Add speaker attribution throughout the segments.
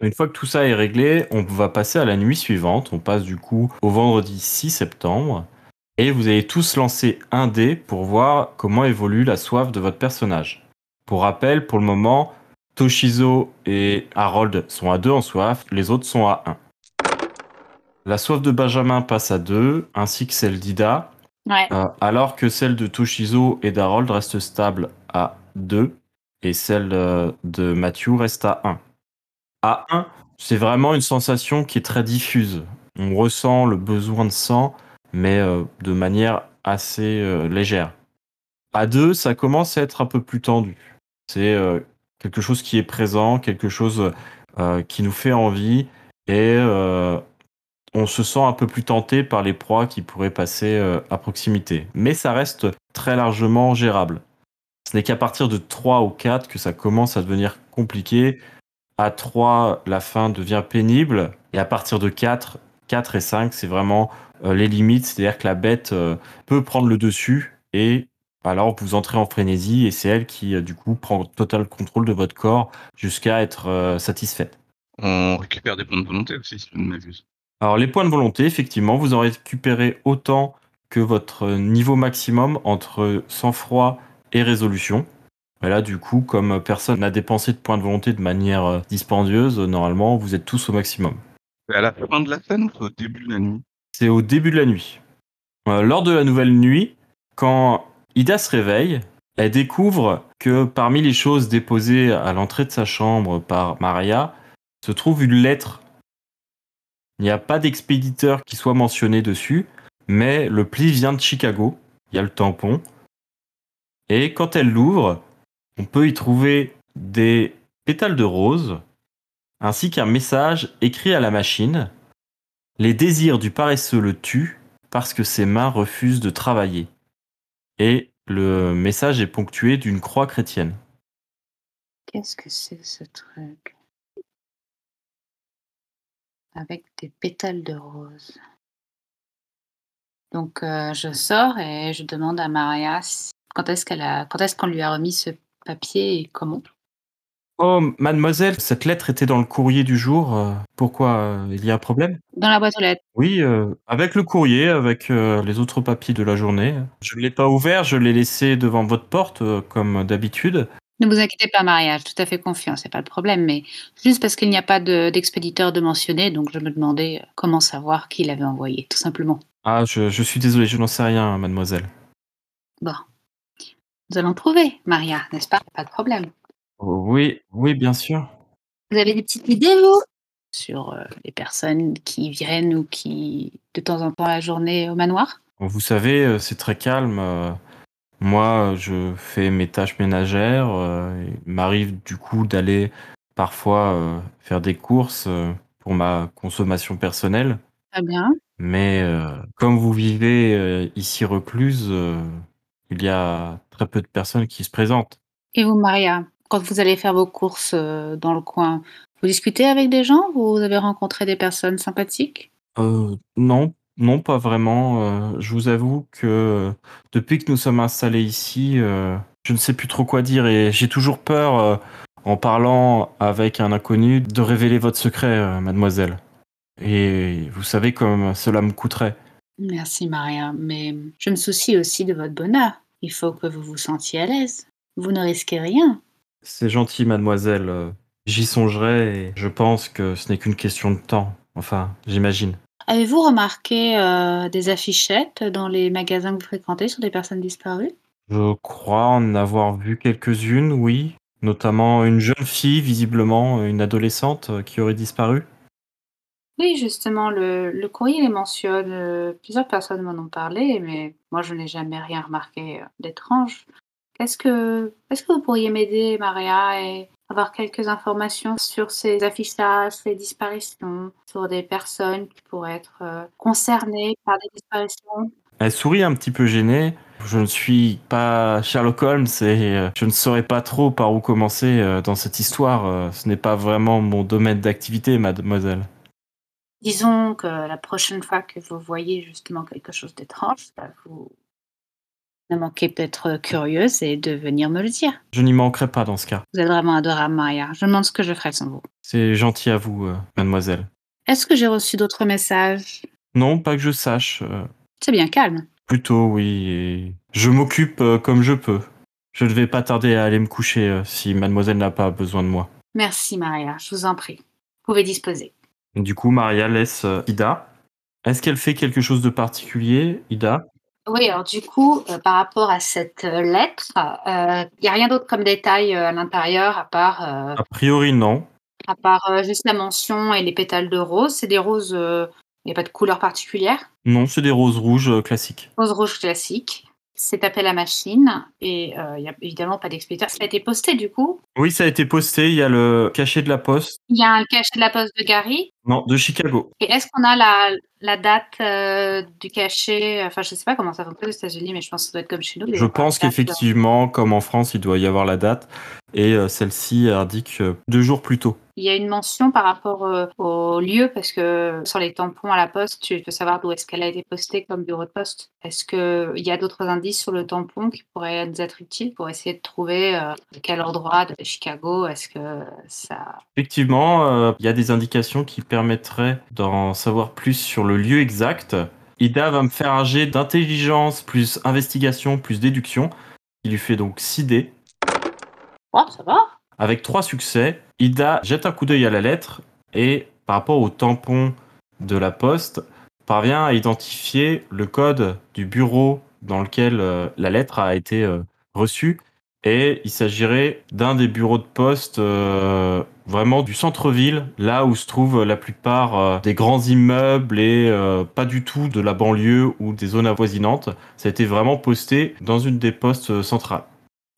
Speaker 1: Une fois que tout ça est réglé, on va passer à la nuit suivante. On passe du coup au vendredi 6 septembre. Et vous allez tous lancer un dé pour voir comment évolue la soif de votre personnage. Pour rappel, pour le moment, Toshizo et Harold sont à 2 en soif, les autres sont à 1. La soif de Benjamin passe à 2, ainsi que celle d'Ida,
Speaker 2: Ouais.
Speaker 1: euh, alors que celle de Toshizo et d'Harold reste stable à 2, et celle euh, de Matthew reste à 1. À 1, c'est vraiment une sensation qui est très diffuse. On ressent le besoin de sang, mais euh, de manière assez euh, légère. À 2, ça commence à être un peu plus tendu. C'est euh, quelque chose qui est présent, quelque chose qui nous fait envie, et on se sent un peu plus tenté par les proies qui pourraient passer à proximité. Mais ça reste très largement gérable. Ce n'est qu'à partir de 3 ou 4 que ça commence à devenir compliqué. À 3, la fin devient pénible. Et à partir de 4, 4 et 5, c'est vraiment euh, les limites. C'est-à-dire que la bête euh, peut prendre le dessus et alors vous entrez en frénésie et c'est elle qui, euh, du coup, prend total contrôle de votre corps jusqu'à être satisfaite.
Speaker 3: On récupère des points de volonté aussi, si je ne m'abuse.
Speaker 1: Alors les points de volonté, effectivement, vous en récupérez autant que votre niveau maximum entre sang-froid et résolution. Et là, du coup, comme personne n'a dépensé de points de volonté de manière euh, dispendieuse, normalement, vous êtes tous au maximum.
Speaker 3: C'est à la fin de la scène ou c'est au début de la nuit?
Speaker 1: C'est au début de la nuit. Euh, lors de la nouvelle nuit, quand Ida se réveille, elle découvre que parmi les choses déposées à l'entrée de sa chambre par Maria, se trouve une lettre. Il n'y a pas d'expéditeur qui soit mentionné dessus, mais le pli vient de Chicago. Il y a le tampon. Et quand elle l'ouvre, on peut y trouver des pétales de rose, ainsi qu'un message écrit à la machine. Les désirs du paresseux le tuent parce que ses mains refusent de travailler. Et le message est ponctué d'une croix chrétienne.
Speaker 2: Qu'est-ce que c'est ce truc? Avec des pétales de rose. Donc euh, je sors et je demande à Maria quand est-ce quand est-ce qu'on lui a remis ce papier et comment?
Speaker 1: Oh, mademoiselle, cette lettre était dans le courrier du jour. euh, Pourquoi euh, Il y a un problème?
Speaker 2: Dans la boîte aux lettres.
Speaker 1: Oui, euh, avec le courrier, avec les autres papiers de la journée. Je ne l'ai pas ouvert, je l'ai laissé devant votre porte, comme d'habitude.
Speaker 2: Ne vous inquiétez pas, Maria, j'ai tout à fait confiance, c'est pas le problème, mais juste parce qu'il n'y a pas de- d'expéditeur de mentionner, donc je me demandais comment savoir qui l'avait envoyé, tout simplement.
Speaker 1: Ah, je, je suis désolé, je n'en sais rien, mademoiselle.
Speaker 2: Bon. Nous allons trouver, Maria, n'est-ce pas? Pas de problème.
Speaker 1: Oui, oui, bien sûr.
Speaker 2: Vous avez des petites idées, vous Sur euh, les personnes qui viennent ou qui, de temps en temps, la journée au manoir?
Speaker 1: Vous savez, euh, c'est très calme. euh, Moi, je fais mes tâches ménagères. Il m'arrive du coup d'aller parfois faire des courses pour ma consommation personnelle.
Speaker 2: Très bien.
Speaker 1: Mais euh, comme vous vivez euh, ici recluse, euh, il y a très peu de personnes qui se présentent.
Speaker 2: Et vous, Maria, quand vous allez faire vos courses euh, dans le coin, vous discutez avec des gens? Vous avez rencontré des personnes sympathiques?
Speaker 1: Euh, non, non, pas vraiment. Euh, je vous avoue que depuis que nous sommes installés ici, euh, je ne sais plus trop quoi dire et j'ai toujours peur, en parlant avec un inconnu, de révéler votre secret, mademoiselle. Et vous savez comme cela me coûterait.
Speaker 2: Merci, Maria, mais je me soucie aussi de votre bonheur. Il faut que vous vous sentiez à l'aise. Vous ne risquez rien.
Speaker 1: C'est gentil, mademoiselle. euh, J'y songerai et je pense que ce n'est qu'une question de temps. Enfin, j'imagine.
Speaker 2: Avez-vous remarqué euh, des affichettes dans les magasins que vous fréquentez sur des personnes disparues?
Speaker 1: Je crois en avoir vu quelques-unes, oui. Notamment une jeune fille, visiblement une adolescente, euh, qui aurait disparu.
Speaker 2: Oui, justement, le, courrier les mentionne. euh, plusieurs personnes m'en ont parlé, mais moi, je n'ai jamais rien remarqué euh, d'étrange. Est-ce que, est-ce que vous pourriez m'aider, Maria, et avoir quelques informations sur ces affichages, ces disparitions, sur des personnes qui pourraient être euh, concernées par des disparitions?
Speaker 1: Elle sourit un petit peu gênée. Je ne suis pas Sherlock Holmes et je ne saurais pas trop par où commencer dans cette histoire. Ce n'est pas vraiment mon domaine d'activité, mademoiselle.
Speaker 2: Disons que la prochaine fois que vous voyez justement quelque chose d'étrange, bah, vous ne manquez d'être curieuse et de venir me le dire.
Speaker 1: Je n'y manquerai pas dans ce cas.
Speaker 2: Vous êtes vraiment adorable, Maria. Je me demande ce que je ferais sans vous.
Speaker 1: C'est gentil à vous, euh, mademoiselle.
Speaker 2: Est-ce que j'ai reçu d'autres messages?
Speaker 1: Non, pas que je sache. euh,
Speaker 2: C'est bien calme.
Speaker 1: Plutôt, oui. et Je m'occupe euh, comme je peux. Je ne vais pas tarder à aller me coucher euh, si mademoiselle n'a pas besoin de moi.
Speaker 2: Merci, Maria. Je vous en prie. Vous pouvez disposer.
Speaker 1: Du coup, Maria laisse euh, Ida. Est-ce qu'elle fait quelque chose de particulier, Ida?
Speaker 2: Oui, alors du coup, euh, par rapport à cette euh, lettre, il n'y a rien d'autre comme détail à l'intérieur à part,
Speaker 1: A priori, non.
Speaker 2: à part juste la mention et les pétales de rose. C'est des roses, il n'y a pas de couleur particulière?
Speaker 1: Non, c'est des roses rouges classiques.
Speaker 2: Rose rouge classique. C'est appel à machine et euh, il n'y a évidemment pas d'expéditeur. Ça a été posté du coup?
Speaker 1: Oui, ça a été posté. Il y a le cachet de la poste.
Speaker 2: Il y a un cachet de la poste de Gary?
Speaker 1: Non, de Chicago.
Speaker 2: Et est-ce qu'on a la, la date euh, du cachet Enfin, je ne sais pas comment ça fonctionne aux États-Unis, mais je pense que ça doit être comme chez nous.
Speaker 1: Je pense qu'effectivement, comme en France, il doit y avoir la date. Et euh, celle-ci indique euh, deux jours plus tôt.
Speaker 2: Il y a une mention par rapport euh, au lieu, parce que sur les tampons à la poste, tu peux savoir d'où est-ce qu'elle a été postée comme bureau de poste. Est-ce qu'il y a d'autres indices sur le tampon qui pourraient nous être utiles pour essayer de trouver euh, quel endroit de Chicago est-ce que ça...
Speaker 1: Effectivement, euh, il y a des indications qui permettraient d'en savoir plus sur le lieu exact. Ida va me faire un jet d'intelligence plus investigation plus déduction, qui lui fait donc 6 dés.
Speaker 2: Oh, ça va
Speaker 1: Avec trois succès, Ida jette un coup d'œil à la lettre et, par rapport au tampon de la poste, parvient à identifier le code du bureau dans lequel euh, la lettre a été euh, reçue. Et il s'agirait d'un des bureaux de poste euh, vraiment du centre-ville, là où se trouvent la plupart euh, des grands immeubles et euh, pas du tout de la banlieue ou des zones avoisinantes. Ça a été vraiment posté dans une des postes centrales.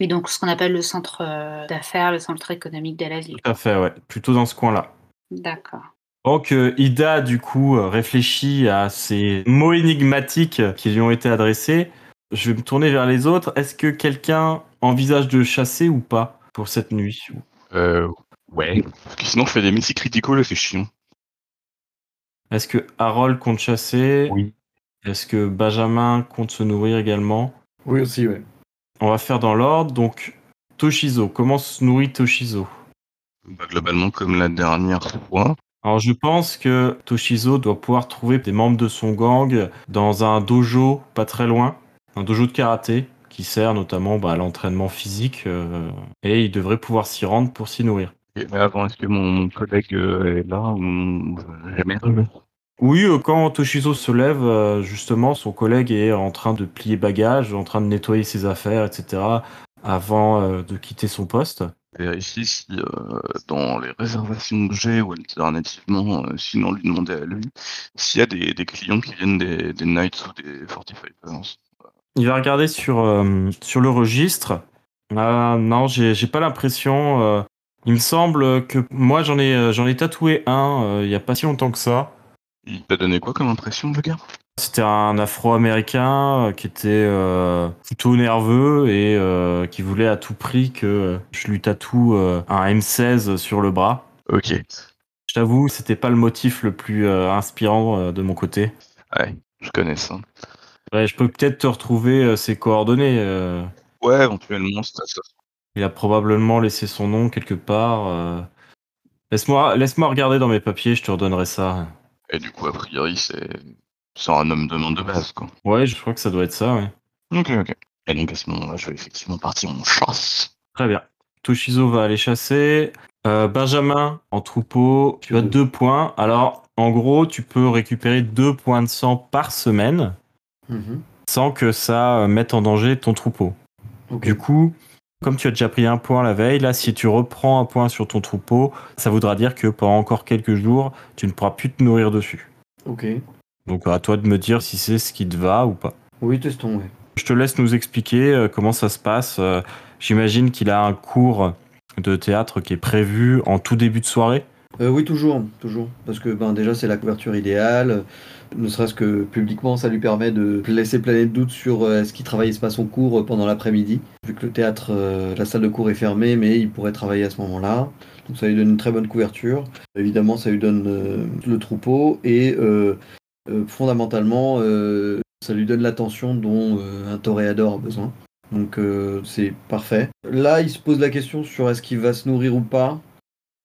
Speaker 2: Oui, donc ce qu'on appelle le centre d'affaires, le centre économique de la ville.
Speaker 1: Tout à fait, ouais. Plutôt dans ce coin-là.
Speaker 2: D'accord.
Speaker 1: Donc Ida, du coup, réfléchit à ces mots énigmatiques qui lui ont été adressés. Je vais me tourner vers les autres. Est-ce que quelqu'un envisage de chasser ou pas pour cette nuit?
Speaker 3: Euh, ouais. Parce que sinon, je fais des messi critical et c'est chiant.
Speaker 1: Est-ce que Harold compte chasser?
Speaker 4: Oui.
Speaker 1: Est-ce que Benjamin compte se nourrir également?
Speaker 4: Oui aussi, ouais.
Speaker 1: On va faire dans l'ordre. Donc, Toshizo, comment se nourrit Toshizo?
Speaker 3: Bah, globalement, comme la dernière fois.
Speaker 1: Alors je pense que Toshizo doit pouvoir trouver des membres de son gang dans un dojo pas très loin, un dojo de karaté qui sert notamment bah, à l'entraînement physique euh, et il devrait pouvoir s'y rendre pour s'y nourrir.
Speaker 3: Et- mais avant, est-ce que mon, collègue euh, est là ou jamais?
Speaker 1: Oui, euh, quand Toshizo se lève, justement, son collègue est en train de plier bagages, en train de nettoyer ses affaires, etc. avant de quitter son poste.
Speaker 3: Vérifier si euh, dans les réservations que j'ai ou alternativement, euh, sinon lui demander à lui, s'il y a des, des clients qui viennent des, des Knights ou des Fortified Powers.
Speaker 1: Il va regarder sur, euh, sur le registre. Ah, non, j'ai pas l'impression. euh, il me semble que moi j'en ai, euh, j'en ai tatoué un il y a pas si longtemps que ça.
Speaker 3: Il t'a donné quoi comme impression, le gars?
Speaker 1: C'était un afro-américain qui était plutôt nerveux et qui voulait à tout prix que je lui tatoue un M16 sur le bras.
Speaker 3: Ok.
Speaker 1: Je t'avoue, c'était pas le motif le plus inspirant de mon côté.
Speaker 3: Ouais, je connais ça.
Speaker 1: Ouais, je peux peut-être te retrouver euh, ses coordonnées. euh.
Speaker 3: Ouais, éventuellement, c'est ça.
Speaker 1: Il a probablement laissé son nom quelque part. euh. Laisse-moi laisse regarder dans mes papiers, je te redonnerai ça.
Speaker 3: Et du coup, a priori, c'est un homme de monde de base, quoi.
Speaker 1: Ouais, je crois que ça doit être ça, ouais.
Speaker 3: Ok, ok. Et donc, à ce moment-là, je vais effectivement partir en chasse.
Speaker 1: Très bien. Toshizo va aller chasser. Euh, Benjamin, en troupeau, tu as deux points. Alors, en gros, tu peux récupérer deux points de sang par semaine
Speaker 4: Mhm.
Speaker 1: sans que ça euh, mette en danger ton troupeau. Du coup, Comme tu as déjà pris un point la veille, là, si tu reprends un point sur ton troupeau, ça voudra dire que pendant encore quelques jours, tu ne pourras plus te nourrir dessus.
Speaker 4: Ok.
Speaker 1: Donc à toi de me dire si c'est ce qui te va ou pas.
Speaker 4: Oui, testons, ouais.
Speaker 1: Je te laisse nous expliquer euh, comment ça se passe. Euh, J'imagine qu'il a un cours de théâtre qui est prévu en tout début de soirée.
Speaker 4: Euh, oui, toujours, toujours. Parce que ben, déjà, c'est la couverture idéale. Ne serait-ce que publiquement, ça lui permet de laisser planer de doute sur euh, est-ce qu'il travaille pas son cours euh, pendant l'après-midi. Vu que le théâtre, euh, la salle de cours est fermée, mais il pourrait travailler à ce moment-là. Donc ça lui donne une très bonne couverture. Évidemment, ça lui donne le troupeau et fondamentalement, ça lui donne l'attention dont un toréador a besoin. Donc c'est parfait. Là, il se pose la question sur est-ce qu'il va se nourrir ou pas.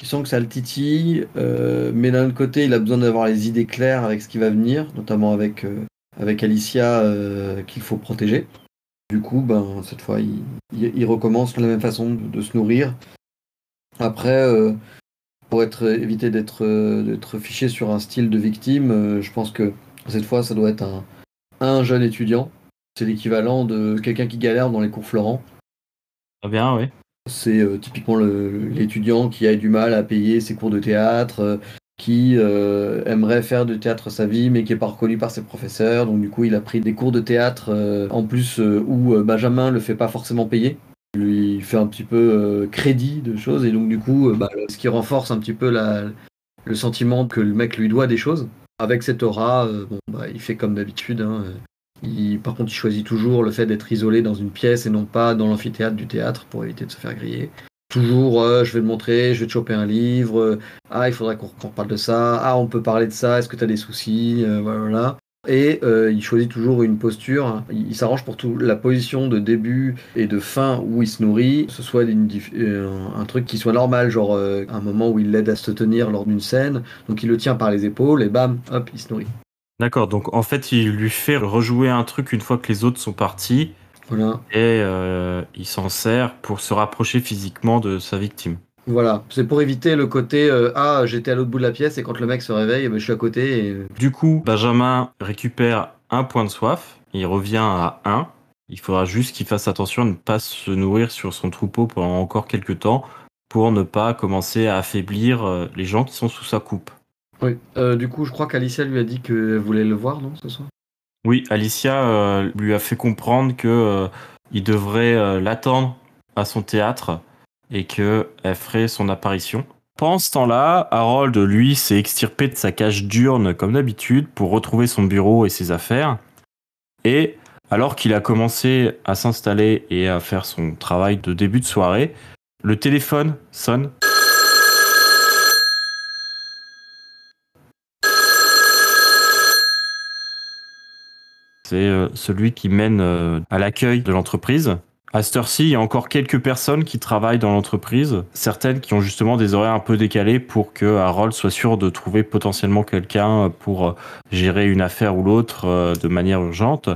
Speaker 4: Il sent que ça le titille, euh, mais d'un autre côté, il a besoin d'avoir les idées claires avec ce qui va venir, notamment avec, euh, avec Alicia euh, qu'il faut protéger. Du coup, ben, cette fois, il, recommence de la même façon de, se nourrir. Après, pour être, éviter d'être fiché sur un style de victime, je pense que cette fois, ça doit être un, un jeune étudiant. C'est l'équivalent de quelqu'un qui galère dans les cours Florent.
Speaker 1: Très bien, oui.
Speaker 4: C'est euh, typiquement l'étudiant qui a du mal à payer ses cours de théâtre, euh, qui euh, aimerait faire du théâtre sa vie, mais qui n'est pas reconnu par ses professeurs. Donc du coup, il a pris des cours de théâtre en plus où Benjamin le fait pas forcément payer. Il lui fait un petit peu crédit de choses et donc du coup, bah, ce qui renforce un petit peu le sentiment que le mec lui doit des choses. Avec cette aura, bah, il fait comme d'habitude. hein, par contre, il choisit toujours le fait d'être isolé dans une pièce et non pas dans l'amphithéâtre du théâtre pour éviter de se faire griller. Toujours, euh, je vais te montrer, je vais te choper un livre. euh, ah, il faudrait qu'on parle de ça. Ah, on peut parler de ça. Est-ce que tu as des soucis Euh, Voilà. Et il choisit toujours une posture. Il, il s'arrange pour tout. La position de début et de fin où il se nourrit, ce soit un, truc qui soit normal, genre un moment où il l'aide à se tenir lors d'une scène. Donc il le tient par les épaules et bam, hop, il se nourrit.
Speaker 1: D'accord, donc en fait, il lui fait rejouer un truc une fois que les autres sont partis
Speaker 4: Voilà.
Speaker 1: et euh, il s'en sert pour se rapprocher physiquement de sa victime.
Speaker 4: Voilà, c'est pour éviter le côté euh, ah j'étais à l'autre bout de la pièce et quand le mec se réveille, eh ben, je suis à côté et
Speaker 1: Du coup, Benjamin récupère un point de soif, il revient à 1. Il faudra juste qu'il fasse attention à ne pas se nourrir sur son troupeau pendant encore quelques temps pour ne pas commencer à affaiblir euh, les gens qui sont sous sa coupe.
Speaker 4: Oui. Euh, du coup je crois qu'Alicia lui a dit qu'elle voulait le voir non ce soir?
Speaker 1: Oui, Alicia euh, lui a fait comprendre que euh, il devrait l'attendre à son théâtre et que elle ferait son apparition. Pendant ce temps-là, Harold, lui, s'est extirpé de sa cage diurne comme d'habitude pour retrouver son bureau et ses affaires. Et alors qu'il a commencé à s'installer et à faire son travail de début de soirée, le téléphone sonne. C'est euh, celui qui mène euh, à l'accueil de l'entreprise. À cette heure-ci, il y a encore quelques personnes qui travaillent dans l'entreprise, certaines qui ont justement des horaires un peu décalés pour que Harold soit sûr de trouver potentiellement quelqu'un pour euh, gérer une affaire ou l'autre de manière urgente.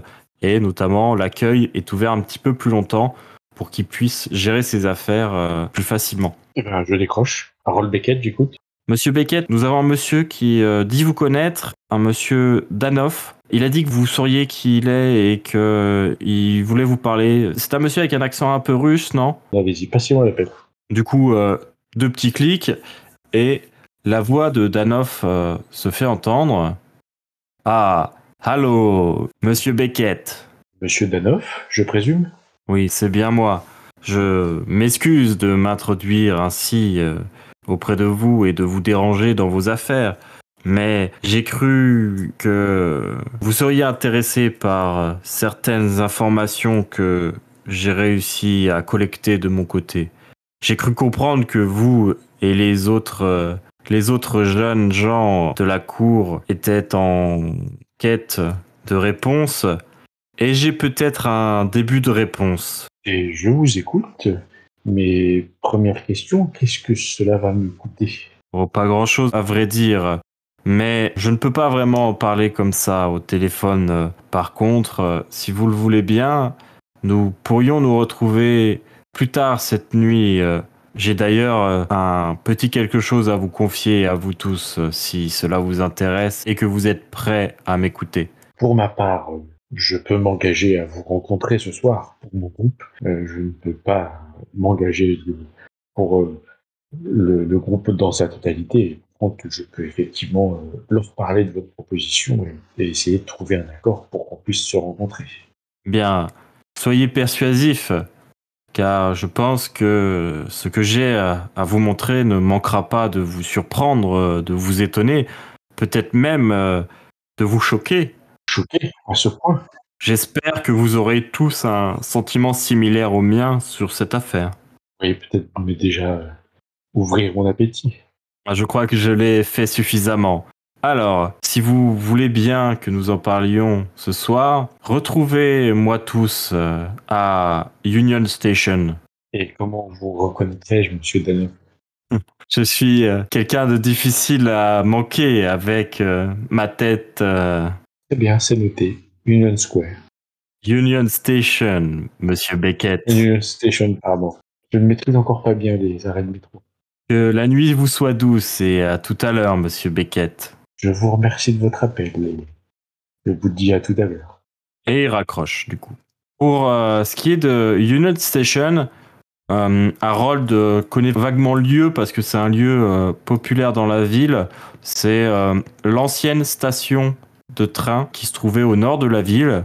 Speaker 1: Et notamment, l'accueil est ouvert un petit peu plus longtemps pour qu'il puisse gérer ses affaires plus facilement.
Speaker 5: Eh ben, je décroche. Harold Beckett, j'écoute.
Speaker 1: Monsieur Beckett, nous avons un monsieur qui dit vous connaître, un monsieur Danoff. Il a dit que vous sauriez qui il est et que euh, il voulait vous parler. C'est un monsieur avec un accent un peu russe, non?
Speaker 5: Allez-y, passez-moi l'appel.
Speaker 1: Du coup, euh, deux petits clics et la voix de Danoff euh, se fait entendre. Ah, allô, monsieur Beckett.
Speaker 5: Monsieur Danoff, je présume?
Speaker 1: Oui, c'est bien moi. Je m'excuse de m'introduire ainsi euh, auprès de vous et de vous déranger dans vos affaires, mais j'ai cru que vous seriez intéressé par euh, certaines informations que j'ai réussi à collecter de mon côté. J'ai cru comprendre que vous et les autres euh, les autres jeunes gens de la cour étaient en quête de réponses et j'ai peut-être un début de réponse.
Speaker 5: Et je vous écoute. Mais première question, qu'est-ce que cela va me coûter?
Speaker 1: Oh, pas grand chose à vrai dire. Mais je ne peux pas vraiment en parler comme ça au téléphone. Euh, Par contre, euh, si vous le voulez bien, nous pourrions nous retrouver plus tard cette nuit. Euh, J'ai d'ailleurs un petit quelque chose à vous confier à vous tous, si cela vous intéresse et que vous êtes prêts à m'écouter.
Speaker 5: Pour ma part, je peux m'engager à vous rencontrer ce soir pour mon groupe. Je ne peux pas m'engager pour le groupe dans sa totalité. Par contre, je peux effectivement euh, leur parler de votre proposition et, et essayer de trouver un accord pour qu'on puisse se rencontrer.
Speaker 1: Bien, soyez persuasif, car je pense que ce que j'ai à, à vous montrer ne manquera pas de vous surprendre, euh, de vous étonner, peut-être même euh, de vous choquer.
Speaker 5: Choqué à ce point
Speaker 1: J'espère que vous aurez tous un sentiment similaire au mien sur cette affaire.
Speaker 5: Oui, peut-être mais déjà euh, ouvrir mon appétit.
Speaker 1: Ah, Je crois que je l'ai fait suffisamment. Alors, si vous voulez bien que nous en parlions ce soir, retrouvez-moi tous euh, à Union Station.
Speaker 5: Et comment vous reconnaîtrai-je, monsieur Daniel?
Speaker 1: Je suis euh, quelqu'un de difficile à manquer avec euh, ma tête
Speaker 5: Eh bien, c'est noté. Union Square.
Speaker 1: Union Station, monsieur Beckett.
Speaker 5: Union Station, pardon. Je ne maîtrise encore pas bien les arrêts de métro.
Speaker 1: Que la nuit vous soit douce et à tout à l'heure, monsieur Beckett.
Speaker 5: Je vous remercie de votre appel. Je vous dis à tout à l'heure.
Speaker 1: Et il raccroche, du coup. Pour euh, ce qui est de Union Station, euh, Harold euh, connaît vaguement le lieu parce que c'est un lieu populaire dans la ville. C'est l'ancienne station de train qui se trouvait au nord de la ville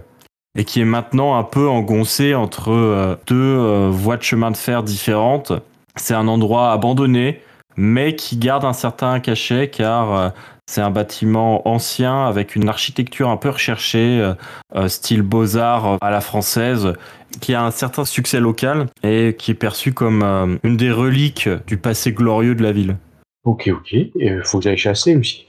Speaker 1: et qui est maintenant un peu engoncée entre deux voies de chemin de fer différentes. C'est un endroit abandonné, mais qui garde un certain cachet car euh, c'est un bâtiment ancien avec une architecture un peu recherchée, euh, euh, style beaux-arts à la française, qui a un certain succès local et qui est perçu comme une des reliques du passé glorieux de la ville.
Speaker 5: Ok, ok. Il faut que j'aille chasser aussi.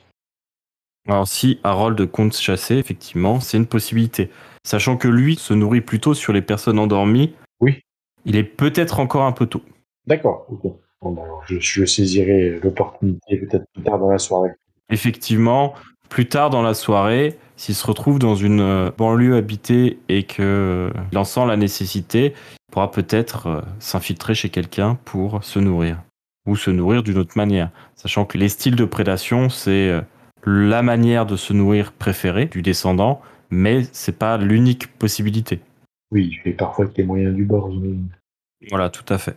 Speaker 1: Alors si Harold compte chasser, effectivement, c'est une possibilité. Sachant que lui se nourrit plutôt sur les personnes endormies.
Speaker 5: Oui.
Speaker 1: Il est peut-être encore un peu tôt.
Speaker 5: D'accord. ok. Bon, bah, alors, je, je saisirai l'opportunité peut-être plus tard dans la soirée.
Speaker 1: Effectivement, plus tard dans la soirée, s'il se retrouve dans une euh, banlieue habitée et que euh, il en sent la nécessité, il pourra peut-être euh, s'infiltrer chez quelqu'un pour se nourrir. Ou se nourrir d'une autre manière. Sachant que les styles de prédation, c'est euh, la manière de se nourrir préférée du descendant, mais c'est pas l'unique possibilité.
Speaker 5: Oui, je fais parfois avec les moyens du bord.
Speaker 1: Voilà, tout à fait.